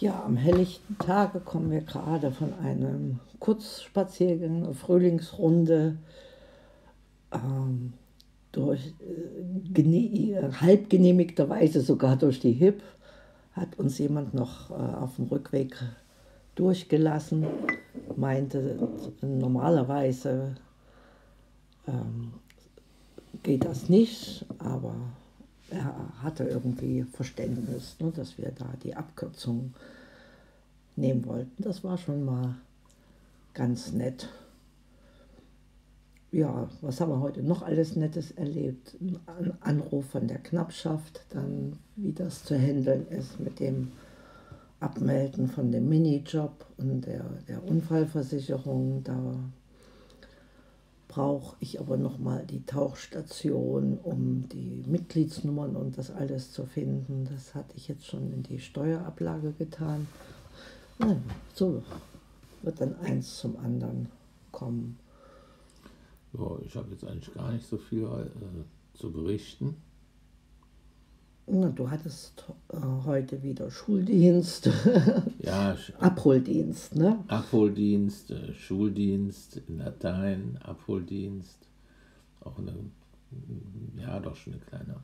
Ja, am helllichten Tage kommen wir gerade von einem Kurzspaziergang, eine Frühlingsrunde. Ähm, durch äh, halb genehmigterweise sogar durch die HIP hat uns jemand noch äh, auf dem Rückweg durchgelassen, meinte, normalerweise ähm, geht das nicht, aber er hatte irgendwie Verständnis, ne, dass wir da die Abkürzung nehmen wollten. Das war schon mal ganz nett. Ja, was haben wir heute noch alles Nettes erlebt? Ein Anruf von der Knappschaft, dann wie das zu handeln ist mit dem Abmelden von dem Minijob und der, der Unfallversicherung. Da brauche ich aber nochmal die Tauchstation, um die Mitgliedsnummern und das alles zu finden. Das hatte ich jetzt schon in die Steuerablage getan. Nein, so wird dann eins zum anderen kommen. Ja, ich habe jetzt eigentlich gar nicht so viel äh, zu berichten. Na, du hattest äh, heute wieder Schuldienst. ja, Abholdienst, ne? Abholdienst, äh, Schuldienst in Latein, Abholdienst. Auch eine, ja, doch schon eine kleine.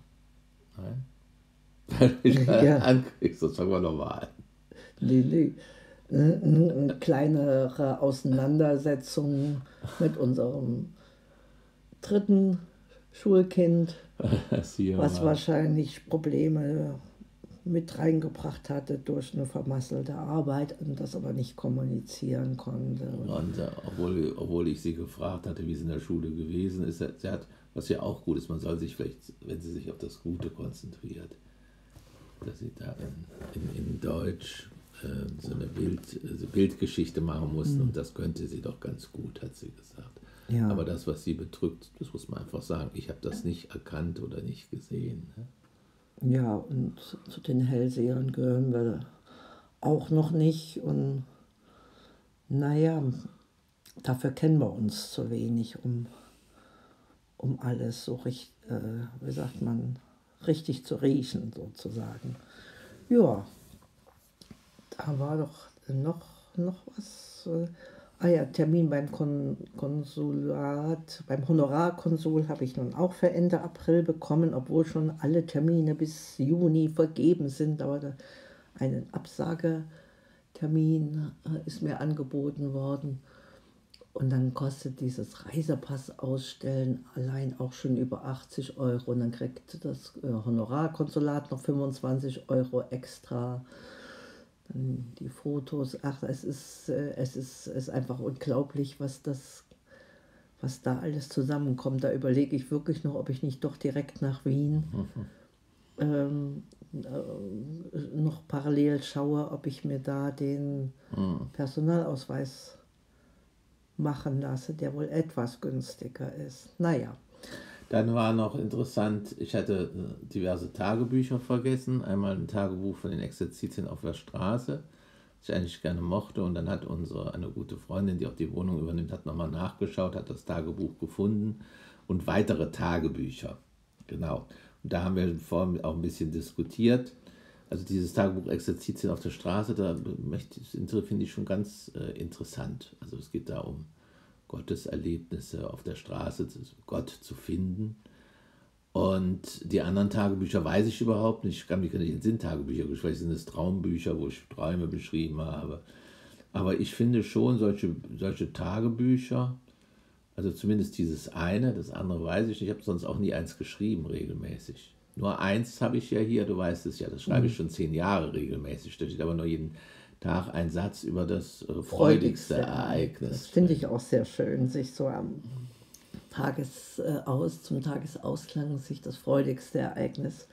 Nein? Weil ich ja. ankriegst, das fangen wir nochmal an. Nee, nee. Eine kleinere Auseinandersetzung mit unserem dritten Schulkind, was wahrscheinlich Probleme mit reingebracht hatte durch eine vermasselte Arbeit und das aber nicht kommunizieren konnte. Und äh, obwohl, obwohl ich sie gefragt hatte, wie es in der Schule gewesen ist, sie hat, was ja auch gut ist, man soll sich vielleicht, wenn sie sich auf das Gute konzentriert, dass sie da in, in, in Deutsch äh, so eine Bild, also Bildgeschichte machen mussten mhm. und das könnte sie doch ganz gut, hat sie gesagt. Ja. Aber das, was sie bedrückt, das muss man einfach sagen. Ich habe das nicht erkannt oder nicht gesehen. Ne? Ja, und zu den Hellsehern gehören wir auch noch nicht. Und naja, dafür kennen wir uns zu wenig, um, um alles so richtig, äh, wie sagt man, richtig zu riechen, sozusagen. Ja, da war doch noch, noch was. Äh, Ah ja, Termin beim Kon Konsulat, beim Honorarkonsul habe ich nun auch für Ende April bekommen, obwohl schon alle Termine bis Juni vergeben sind. Aber ein Absagetermin äh, ist mir angeboten worden. Und dann kostet dieses Reisepass ausstellen allein auch schon über 80 Euro. Und dann kriegt das äh, Honorarkonsulat noch 25 Euro extra die Fotos, ach, es ist, äh, es ist, es ist einfach unglaublich, was das, was da alles zusammenkommt. Da überlege ich wirklich noch, ob ich nicht doch direkt nach Wien mhm. ähm, äh, noch parallel schaue, ob ich mir da den mhm. Personalausweis machen lasse, der wohl etwas günstiger ist. Naja. Dann war noch interessant, ich hatte äh, diverse Tagebücher vergessen. Einmal ein Tagebuch von den Exerzitien auf der Straße, ich eigentlich gerne mochte. Und dann hat unsere eine gute Freundin, die auch die Wohnung übernimmt, hat nochmal nachgeschaut, hat das Tagebuch gefunden und weitere Tagebücher. Genau. Und da haben wir vorhin auch ein bisschen diskutiert. Also dieses Tagebuch Exerzitien auf der Straße, da finde ich schon ganz äh, interessant. Also es geht da um Gotteserlebnisse auf der Straße, Gott zu finden. Und die anderen Tagebücher weiß ich überhaupt nicht. Ich kann mich gar nicht in Sinntagebücher, vielleicht sind es Traumbücher, wo ich Träume beschrieben habe. Aber ich finde schon solche, solche Tagebücher, also zumindest dieses eine, das andere weiß ich nicht. Ich habe sonst auch nie eins geschrieben, regelmäßig. Nur eins habe ich ja hier, du weißt es ja, das schreibe ich mhm. schon zehn Jahre regelmäßig. Da steht aber nur jeden Tag ein Satz über das äh, freudigste Ereignis. Das finde ich auch sehr schön, sich so am Tagesaus, zum Tagesausklang sich das freudigste Ereignis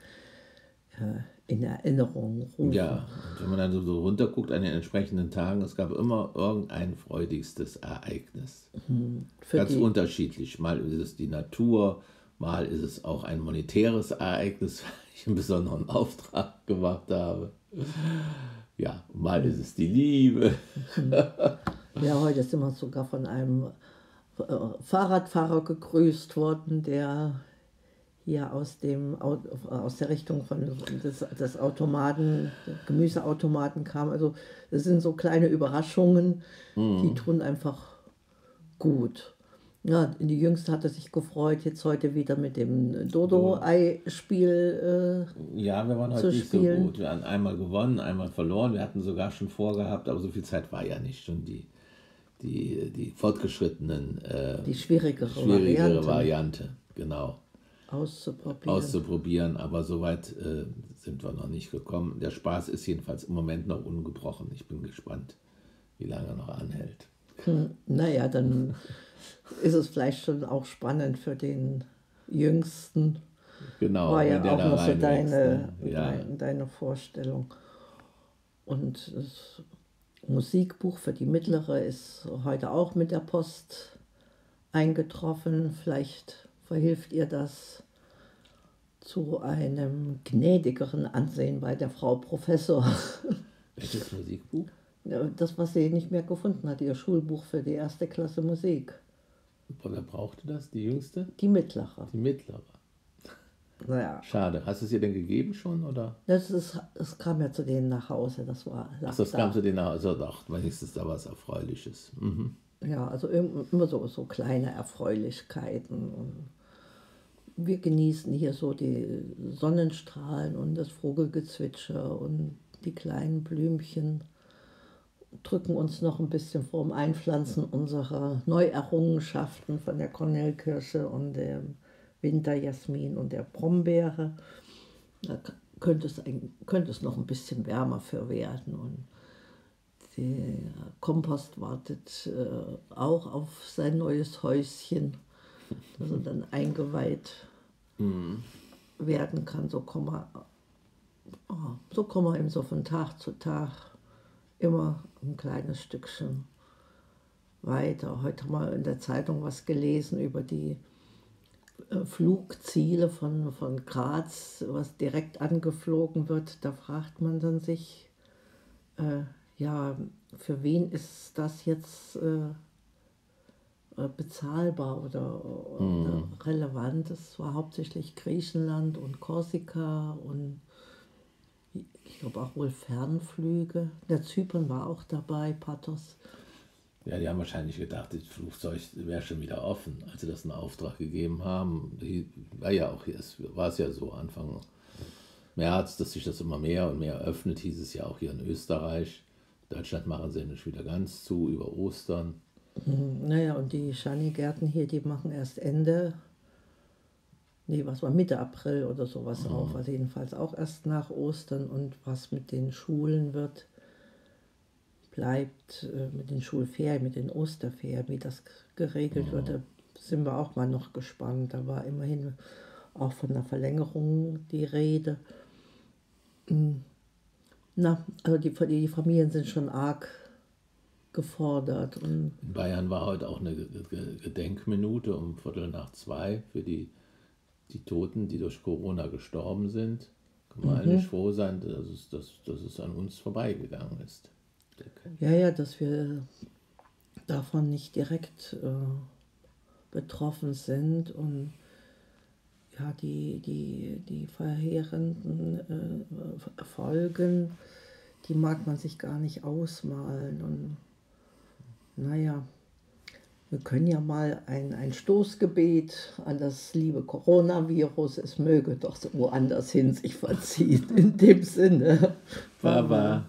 äh, in Erinnerung rufen. Ja, und wenn man dann so runterguckt an den entsprechenden Tagen, es gab immer irgendein freudigstes Ereignis. Mhm. Ganz die, unterschiedlich. Mal ist es die Natur, mal ist es auch ein monetäres Ereignis, weil ich einen besonderen Auftrag gemacht habe. Ja, mal ist es die Liebe. ja, heute sind wir sogar von einem äh, Fahrradfahrer gegrüßt worden, der hier aus, dem, aus der Richtung von des, des Automaten, Gemüseautomaten kam. Also das sind so kleine Überraschungen, mhm. die tun einfach gut. Ja, die Jüngste hatte sich gefreut, jetzt heute wieder mit dem Dodo-Ei-Spiel äh, Ja, wir waren heute nicht spielen. so gut. Wir haben einmal gewonnen, einmal verloren. Wir hatten sogar schon vorgehabt, aber so viel Zeit war ja nicht. Schon die, die, die fortgeschrittenen. Äh, die schwierigere, schwierigere Variante. Variante. Genau. Auszuprobieren. Auszuprobieren, aber soweit äh, sind wir noch nicht gekommen. Der Spaß ist jedenfalls im Moment noch ungebrochen. Ich bin gespannt, wie lange er noch anhält. Hm, naja, dann ist es vielleicht schon auch spannend für den Jüngsten. Genau, war ja auch noch so deine, ne? ja. deine, deine Vorstellung. Und das Musikbuch für die Mittlere ist heute auch mit der Post eingetroffen. Vielleicht verhilft ihr das zu einem gnädigeren Ansehen bei der Frau Professor. Welches Musikbuch? Das, was sie nicht mehr gefunden hat, ihr Schulbuch für die erste Klasse Musik. Wer brauchte das? Die jüngste? Die mittlere. Die mittlere. Naja. Schade. Hast du es ihr denn gegeben schon? Oder? Das, ist, das kam ja zu denen nach Hause. Das war. Ach, das da. kam zu denen nach Hause. Also doch, wenigstens da was Erfreuliches. Mhm. Ja, also immer so, so kleine Erfreulichkeiten. Und wir genießen hier so die Sonnenstrahlen und das Vogelgezwitscher und die kleinen Blümchen drücken uns noch ein bisschen vorm Einpflanzen unserer Neuerrungenschaften von der Kornellkirsche und dem Winterjasmin und der Brombeere. Da könnte es, ein, könnte es noch ein bisschen wärmer für werden. Und der Kompost wartet äh, auch auf sein neues Häuschen, das er dann eingeweiht mhm. werden kann. So kommen wir, oh, so kommen wir eben so von Tag zu Tag immer ein kleines Stückchen weiter. Heute mal in der Zeitung was gelesen über die Flugziele von, von Graz, was direkt angeflogen wird. Da fragt man dann sich, äh, ja, für wen ist das jetzt äh, äh bezahlbar oder, oder mhm. relevant? Es war hauptsächlich Griechenland und Korsika und ich glaube auch wohl Fernflüge. Der Zypern war auch dabei, Pathos. Ja, die haben wahrscheinlich gedacht, das Flugzeug wäre schon wieder offen, als sie das in Auftrag gegeben haben. War ja auch, es war es ja so Anfang März, dass sich das immer mehr und mehr öffnet, hieß es ja auch hier in Österreich. Deutschland machen sie nicht wieder ganz zu über Ostern. Mhm, naja, und die Schani-Gärten hier, die machen erst Ende nee, was war Mitte April oder sowas oh. auf. Also jedenfalls auch erst nach Ostern und was mit den Schulen wird, bleibt äh, mit den Schulferien, mit den Osterferien, wie das geregelt wird, da sind wir auch mal noch gespannt. Da war immerhin auch von der Verlängerung die Rede. Hm. Na, also die, die Familien sind schon arg gefordert. In Bayern war heute auch eine Gedenkminute um Viertel nach zwei für die die Toten, die durch Corona gestorben sind, können wir mhm. eigentlich froh sein, dass es, dass, dass es an uns vorbeigegangen ist. Ja, ja, dass wir davon nicht direkt äh, betroffen sind und ja, die, die, die verheerenden äh, Folgen, die mag man sich gar nicht ausmalen. Und naja, wir können ja mal ein, ein Stoßgebet an das liebe Coronavirus, es möge doch woanders hin sich verziehen. In dem Sinne. Baba.